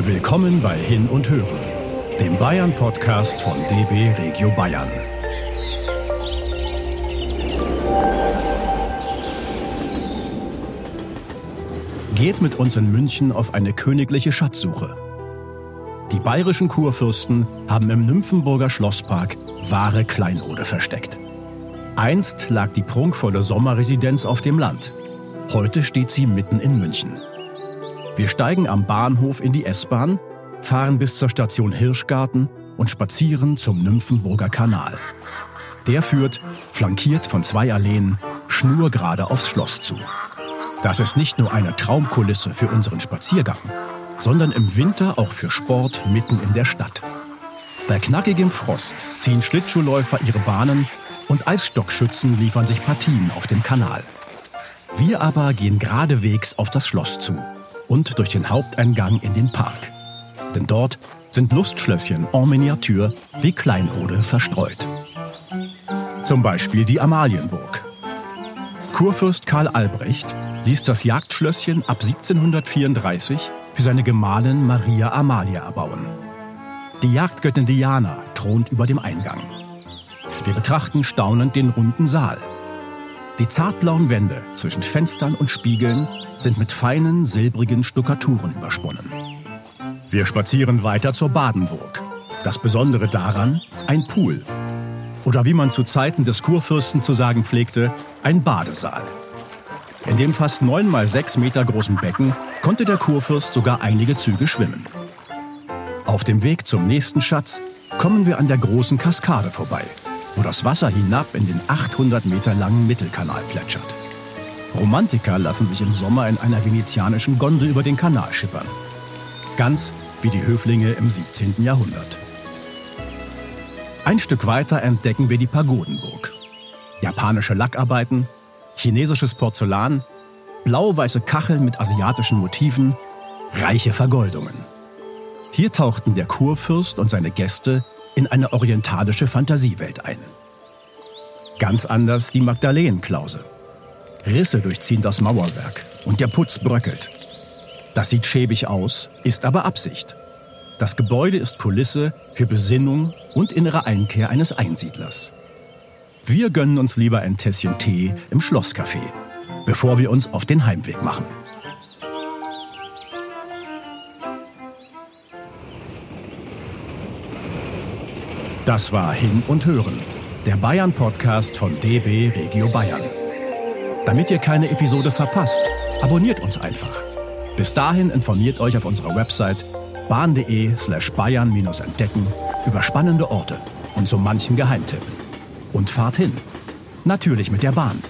Willkommen bei Hin und Hören, dem Bayern-Podcast von DB Regio Bayern. Geht mit uns in München auf eine königliche Schatzsuche. Die bayerischen Kurfürsten haben im Nymphenburger Schlosspark wahre Kleinode versteckt. Einst lag die prunkvolle Sommerresidenz auf dem Land. Heute steht sie mitten in München. Wir steigen am Bahnhof in die S-Bahn, fahren bis zur Station Hirschgarten und spazieren zum Nymphenburger Kanal. Der führt, flankiert von zwei Alleen, schnurgerade aufs Schloss zu. Das ist nicht nur eine Traumkulisse für unseren Spaziergang, sondern im Winter auch für Sport mitten in der Stadt. Bei knackigem Frost ziehen Schlittschuhläufer ihre Bahnen und Eisstockschützen liefern sich Partien auf dem Kanal. Wir aber gehen geradewegs auf das Schloss zu und durch den Haupteingang in den Park. Denn dort sind Lustschlösschen en Miniatur wie Kleinode verstreut. Zum Beispiel die Amalienburg. Kurfürst Karl Albrecht ließ das Jagdschlösschen ab 1734 für seine Gemahlin Maria Amalia erbauen. Die Jagdgöttin Diana thront über dem Eingang. Wir betrachten staunend den runden Saal. Die zartblauen Wände zwischen Fenstern und Spiegeln sind mit feinen, silbrigen Stuckaturen übersponnen. Wir spazieren weiter zur Badenburg. Das Besondere daran, ein Pool. Oder wie man zu Zeiten des Kurfürsten zu sagen pflegte, ein Badesaal. In dem fast neun mal sechs Meter großen Becken konnte der Kurfürst sogar einige Züge schwimmen. Auf dem Weg zum nächsten Schatz kommen wir an der großen Kaskade vorbei, wo das Wasser hinab in den 800 Meter langen Mittelkanal plätschert. Romantiker lassen sich im Sommer in einer venezianischen Gondel über den Kanal schippern. Ganz wie die Höflinge im 17. Jahrhundert. Ein Stück weiter entdecken wir die Pagodenburg. Japanische Lackarbeiten, chinesisches Porzellan, blau-weiße Kacheln mit asiatischen Motiven, reiche Vergoldungen. Hier tauchten der Kurfürst und seine Gäste in eine orientalische Fantasiewelt ein. Ganz anders die Magdalenenklause. Risse durchziehen das Mauerwerk und der Putz bröckelt. Das sieht schäbig aus, ist aber Absicht. Das Gebäude ist Kulisse für Besinnung und innere Einkehr eines Einsiedlers. Wir gönnen uns lieber ein Tässchen Tee im Schlosscafé, bevor wir uns auf den Heimweg machen. Das war Hin und Hören, der Bayern-Podcast von DB Regio Bayern. Damit ihr keine Episode verpasst, abonniert uns einfach. Bis dahin informiert euch auf unserer Website bahn.de slash bayern-entdecken über spannende Orte und so manchen Geheimtipp. Und fahrt hin. Natürlich mit der Bahn.